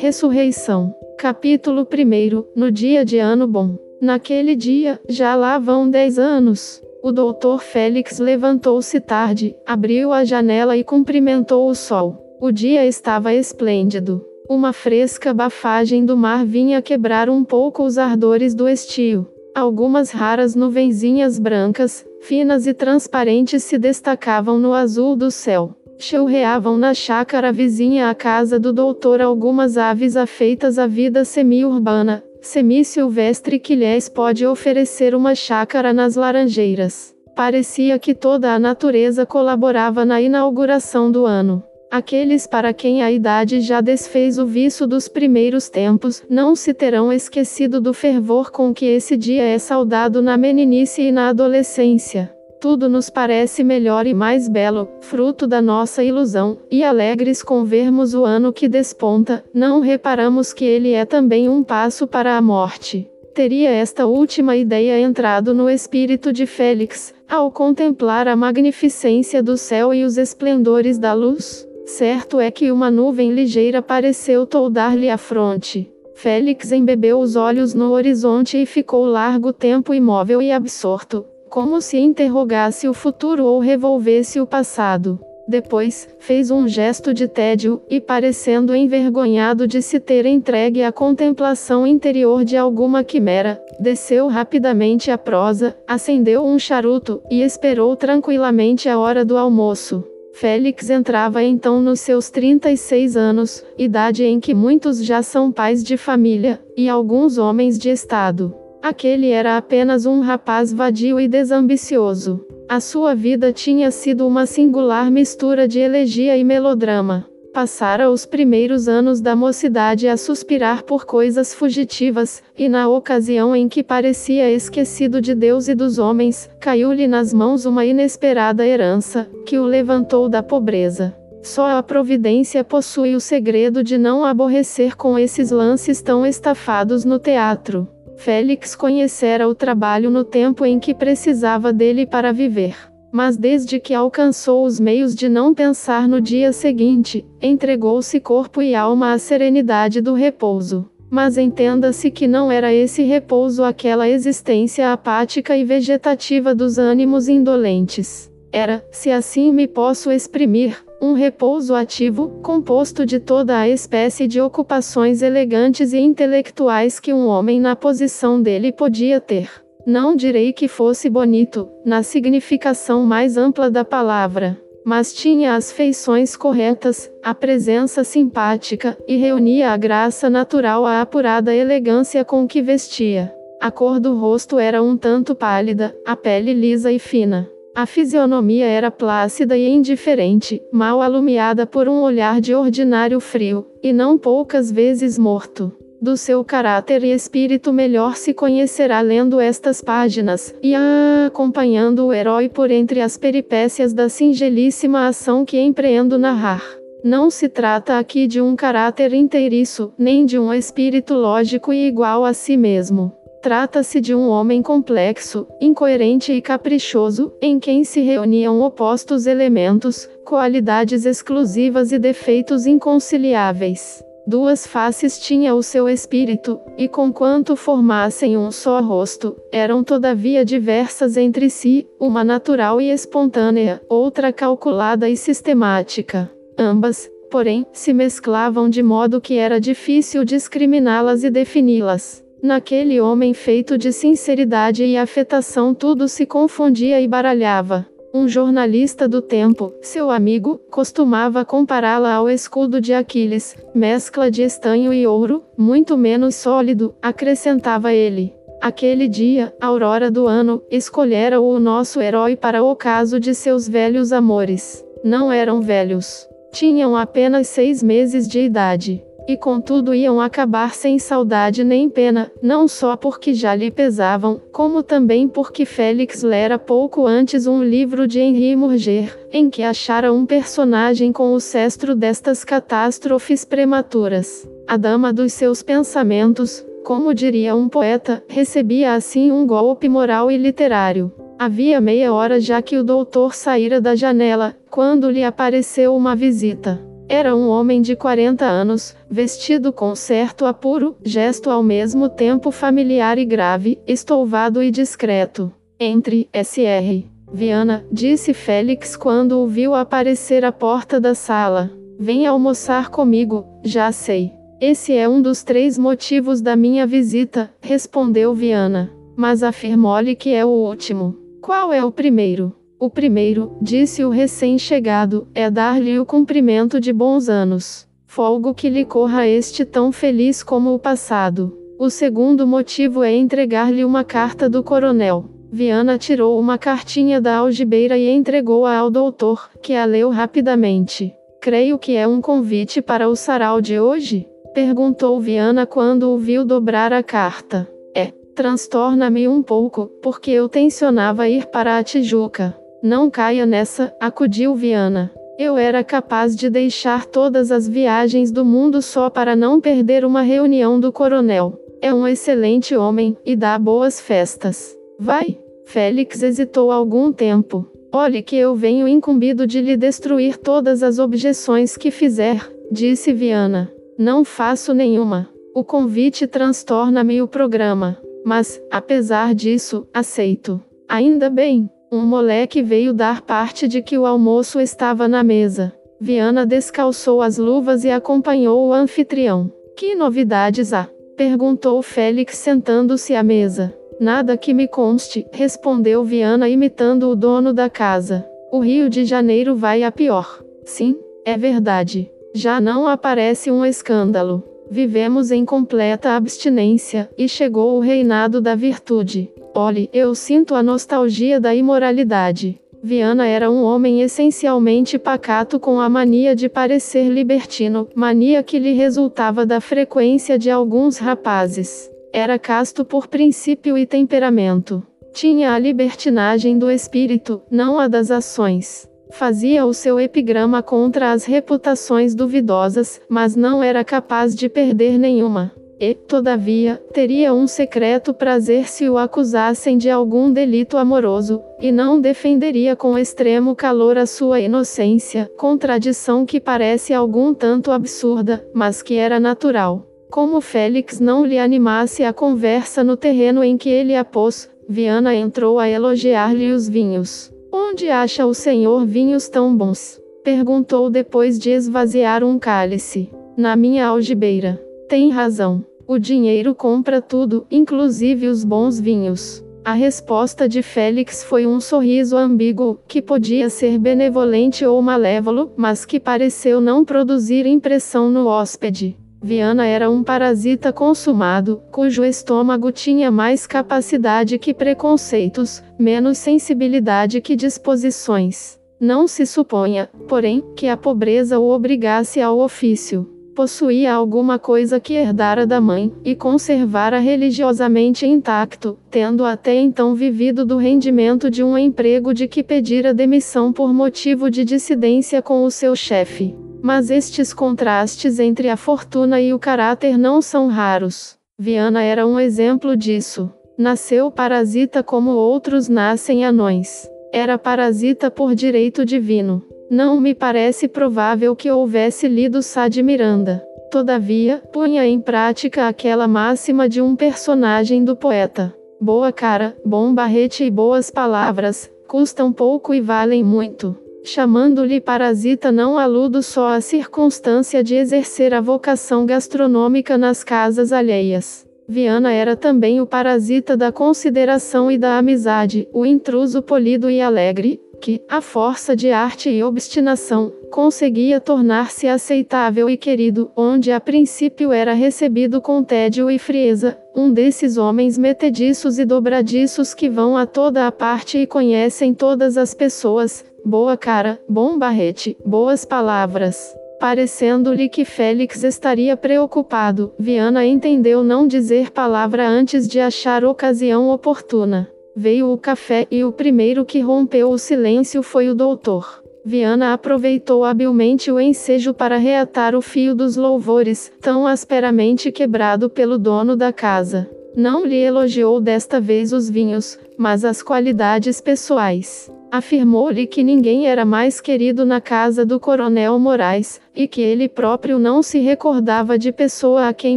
Ressurreição. Capítulo 1 No dia de ano bom. Naquele dia, já lá vão dez anos. O doutor Félix levantou-se tarde, abriu a janela e cumprimentou o sol. O dia estava esplêndido. Uma fresca bafagem do mar vinha quebrar um pouco os ardores do estio. Algumas raras nuvenzinhas brancas, finas e transparentes se destacavam no azul do céu. Chorreavam na chácara vizinha à casa do doutor algumas aves afeitas à vida semi-urbana, semi-silvestre que lhes pode oferecer uma chácara nas laranjeiras. Parecia que toda a natureza colaborava na inauguração do ano. Aqueles para quem a idade já desfez o vício dos primeiros tempos, não se terão esquecido do fervor com que esse dia é saudado na meninice e na adolescência. Tudo nos parece melhor e mais belo, fruto da nossa ilusão, e alegres com vermos o ano que desponta, não reparamos que ele é também um passo para a morte. Teria esta última ideia entrado no espírito de Félix, ao contemplar a magnificência do céu e os esplendores da luz? Certo é que uma nuvem ligeira pareceu toldar-lhe a fronte. Félix embebeu os olhos no horizonte e ficou largo tempo imóvel e absorto, como se interrogasse o futuro ou revolvesse o passado. Depois, fez um gesto de tédio, e parecendo envergonhado de se ter entregue à contemplação interior de alguma quimera, desceu rapidamente a prosa, acendeu um charuto, e esperou tranquilamente a hora do almoço. Félix entrava então nos seus 36 anos, idade em que muitos já são pais de família, e alguns homens de Estado. Aquele era apenas um rapaz vadio e desambicioso. A sua vida tinha sido uma singular mistura de elegia e melodrama. Passara os primeiros anos da mocidade a suspirar por coisas fugitivas, e na ocasião em que parecia esquecido de Deus e dos homens, caiu-lhe nas mãos uma inesperada herança, que o levantou da pobreza. Só a providência possui o segredo de não aborrecer com esses lances tão estafados no teatro. Félix conhecera o trabalho no tempo em que precisava dele para viver. Mas desde que alcançou os meios de não pensar no dia seguinte, entregou-se corpo e alma à serenidade do repouso. Mas entenda-se que não era esse repouso aquela existência apática e vegetativa dos ânimos indolentes. Era, se assim me posso exprimir, um repouso ativo, composto de toda a espécie de ocupações elegantes e intelectuais que um homem na posição dele podia ter. Não direi que fosse bonito, na significação mais ampla da palavra, mas tinha as feições corretas, a presença simpática, e reunia a graça natural à apurada elegância com que vestia. A cor do rosto era um tanto pálida, a pele lisa e fina. A fisionomia era plácida e indiferente, mal alumiada por um olhar de ordinário frio, e não poucas vezes morto. Do seu caráter e espírito melhor se conhecerá lendo estas páginas, e a acompanhando o herói por entre as peripécias da singelíssima ação que empreendo narrar. Não se trata aqui de um caráter inteiriço, nem de um espírito lógico e igual a si mesmo. Trata-se de um homem complexo, incoerente e caprichoso, em quem se reuniam opostos elementos, qualidades exclusivas e defeitos inconciliáveis. Duas faces tinha o seu espírito, e conquanto formassem um só rosto, eram todavia diversas entre si, uma natural e espontânea, outra calculada e sistemática. Ambas, porém, se mesclavam de modo que era difícil discriminá-las e defini-las. Naquele homem feito de sinceridade e afetação tudo se confundia e baralhava. Um jornalista do tempo, seu amigo, costumava compará-la ao escudo de Aquiles, mescla de estanho e ouro, muito menos sólido, acrescentava ele. Aquele dia, aurora do ano, escolhera o nosso herói para o caso de seus velhos amores. Não eram velhos. Tinham apenas seis meses de idade e contudo iam acabar sem saudade nem pena, não só porque já lhe pesavam, como também porque Félix lera pouco antes um livro de Henri Murger, em que achara um personagem com o cestro destas catástrofes prematuras. A dama dos seus pensamentos, como diria um poeta, recebia assim um golpe moral e literário. Havia meia hora já que o doutor saíra da janela, quando lhe apareceu uma visita. Era um homem de 40 anos, vestido com certo apuro, gesto ao mesmo tempo familiar e grave, estouvado e discreto. Entre, SR. Viana, disse Félix quando o viu aparecer à porta da sala. Vem almoçar comigo, já sei. Esse é um dos três motivos da minha visita, respondeu Viana. Mas afirmou-lhe que é o último. Qual é o primeiro? O primeiro, disse o recém-chegado, é dar-lhe o cumprimento de bons anos. Folgo que lhe corra este tão feliz como o passado. O segundo motivo é entregar-lhe uma carta do coronel. Viana tirou uma cartinha da algibeira e entregou-a ao doutor, que a leu rapidamente. Creio que é um convite para o sarau de hoje? Perguntou Viana quando o viu dobrar a carta. É, transtorna-me um pouco, porque eu tensionava ir para a Tijuca. Não caia nessa, acudiu Viana. Eu era capaz de deixar todas as viagens do mundo só para não perder uma reunião do coronel. É um excelente homem e dá boas festas. Vai. Félix hesitou algum tempo. Olhe que eu venho incumbido de lhe destruir todas as objeções que fizer, disse Viana. Não faço nenhuma. O convite transtorna-me o programa. Mas, apesar disso, aceito. Ainda bem. Um moleque veio dar parte de que o almoço estava na mesa. Viana descalçou as luvas e acompanhou o anfitrião. Que novidades há? perguntou Félix sentando-se à mesa. Nada que me conste, respondeu Viana imitando o dono da casa. O Rio de Janeiro vai a pior. Sim, é verdade. Já não aparece um escândalo. Vivemos em completa abstinência, e chegou o reinado da virtude. Olhe, eu sinto a nostalgia da imoralidade. Viana era um homem essencialmente pacato com a mania de parecer libertino, mania que lhe resultava da frequência de alguns rapazes. Era casto por princípio e temperamento. Tinha a libertinagem do espírito, não a das ações. Fazia o seu epigrama contra as reputações duvidosas, mas não era capaz de perder nenhuma. E, todavia, teria um secreto prazer se o acusassem de algum delito amoroso, e não defenderia com extremo calor a sua inocência, contradição que parece algum tanto absurda, mas que era natural. Como Félix não lhe animasse a conversa no terreno em que ele a pôs, Viana entrou a elogiar-lhe os vinhos. Onde acha o senhor vinhos tão bons? Perguntou depois de esvaziar um cálice. Na minha algibeira. Tem razão. O dinheiro compra tudo, inclusive os bons vinhos. A resposta de Félix foi um sorriso ambíguo, que podia ser benevolente ou malévolo, mas que pareceu não produzir impressão no hóspede. Viana era um parasita consumado, cujo estômago tinha mais capacidade que preconceitos, menos sensibilidade que disposições. Não se suponha, porém, que a pobreza o obrigasse ao ofício possuía alguma coisa que herdara da mãe, e conservara religiosamente intacto, tendo até então vivido do rendimento de um emprego de que pedira demissão por motivo de dissidência com o seu chefe. Mas estes contrastes entre a fortuna e o caráter não são raros. Viana era um exemplo disso. Nasceu parasita como outros nascem anões. Era parasita por direito divino. Não me parece provável que houvesse lido Sá de Miranda. Todavia, punha em prática aquela máxima de um personagem do poeta. Boa cara, bom barrete e boas palavras, custam pouco e valem muito. Chamando-lhe parasita não aludo só à circunstância de exercer a vocação gastronômica nas casas alheias. Viana era também o parasita da consideração e da amizade, o intruso polido e alegre, que, à força de arte e obstinação, conseguia tornar-se aceitável e querido, onde a princípio era recebido com tédio e frieza, um desses homens metediços e dobradiços que vão a toda a parte e conhecem todas as pessoas, boa cara, bom barrete, boas palavras. Parecendo-lhe que Félix estaria preocupado, Viana entendeu não dizer palavra antes de achar ocasião oportuna. Veio o café e o primeiro que rompeu o silêncio foi o doutor. Viana aproveitou habilmente o ensejo para reatar o fio dos louvores, tão asperamente quebrado pelo dono da casa. Não lhe elogiou desta vez os vinhos, mas as qualidades pessoais. Afirmou-lhe que ninguém era mais querido na casa do Coronel Moraes, e que ele próprio não se recordava de pessoa a quem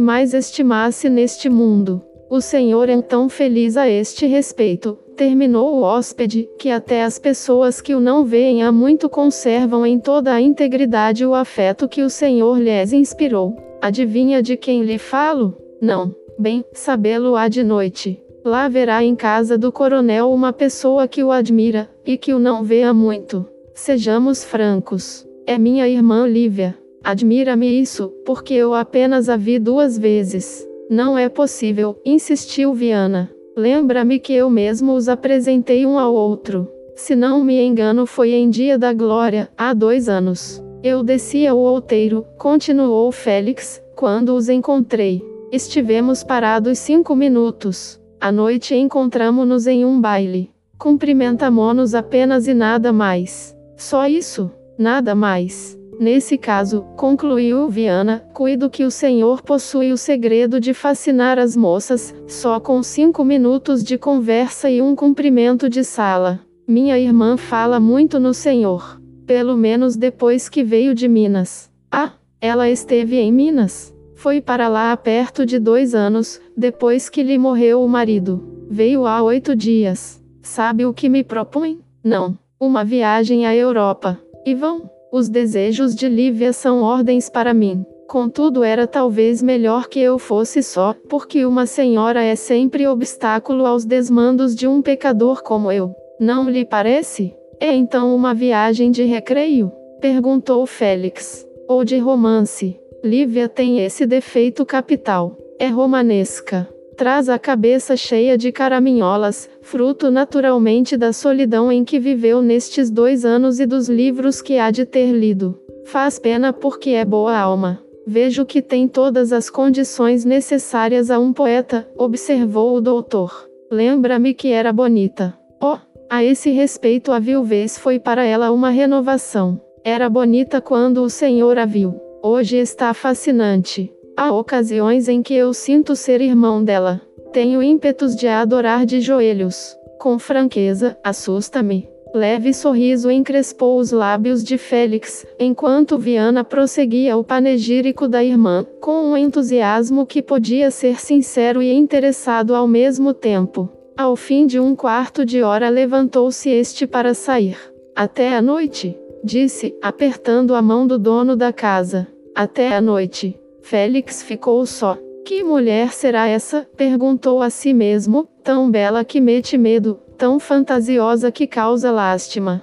mais estimasse neste mundo. O senhor então feliz a este respeito, terminou o hóspede, que até as pessoas que o não veem há muito conservam em toda a integridade o afeto que o senhor lhes inspirou. Adivinha de quem lhe falo? Não. Bem, sabê-lo há de noite. Lá verá em casa do coronel uma pessoa que o admira, e que o não vê há muito. Sejamos francos. É minha irmã Lívia. Admira-me isso, porque eu apenas a vi duas vezes. Não é possível, insistiu Viana. Lembra-me que eu mesmo os apresentei um ao outro. Se não me engano, foi em Dia da Glória, há dois anos. Eu descia o outeiro, continuou Félix, quando os encontrei. Estivemos parados cinco minutos. À noite encontramo-nos em um baile. Cumprimentamo-nos apenas e nada mais. Só isso, nada mais. Nesse caso, concluiu Viana, cuido que o senhor possui o segredo de fascinar as moças, só com cinco minutos de conversa e um cumprimento de sala. Minha irmã fala muito no senhor. Pelo menos depois que veio de Minas. Ah, ela esteve em Minas? Foi para lá há perto de dois anos, depois que lhe morreu o marido. Veio há oito dias. Sabe o que me propõe? Não. Uma viagem à Europa. E vão. Os desejos de Lívia são ordens para mim. Contudo, era talvez melhor que eu fosse só, porque uma senhora é sempre obstáculo aos desmandos de um pecador como eu. Não lhe parece? É então uma viagem de recreio? Perguntou Félix. Ou de romance? Lívia tem esse defeito capital. É romanesca. Traz a cabeça cheia de caraminholas, fruto naturalmente da solidão em que viveu nestes dois anos e dos livros que há de ter lido. Faz pena porque é boa alma. Vejo que tem todas as condições necessárias a um poeta, observou o doutor. Lembra-me que era bonita. Oh, a esse respeito a viuvez foi para ela uma renovação. Era bonita quando o senhor a viu. Hoje está fascinante. Há ocasiões em que eu sinto ser irmão dela. Tenho ímpetos de a adorar de joelhos. Com franqueza, assusta-me. Leve sorriso encrespou os lábios de Félix, enquanto Viana prosseguia o panegírico da irmã, com um entusiasmo que podia ser sincero e interessado ao mesmo tempo. Ao fim de um quarto de hora levantou-se este para sair. Até a noite, disse, apertando a mão do dono da casa. Até a noite. Félix ficou só. Que mulher será essa? perguntou a si mesmo, tão bela que mete medo, tão fantasiosa que causa lástima.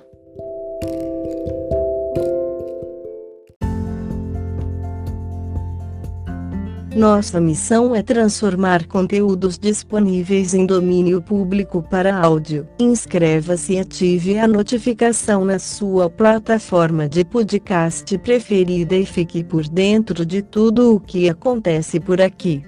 Nossa missão é transformar conteúdos disponíveis em domínio público para áudio. Inscreva-se e ative a notificação na sua plataforma de podcast preferida e fique por dentro de tudo o que acontece por aqui.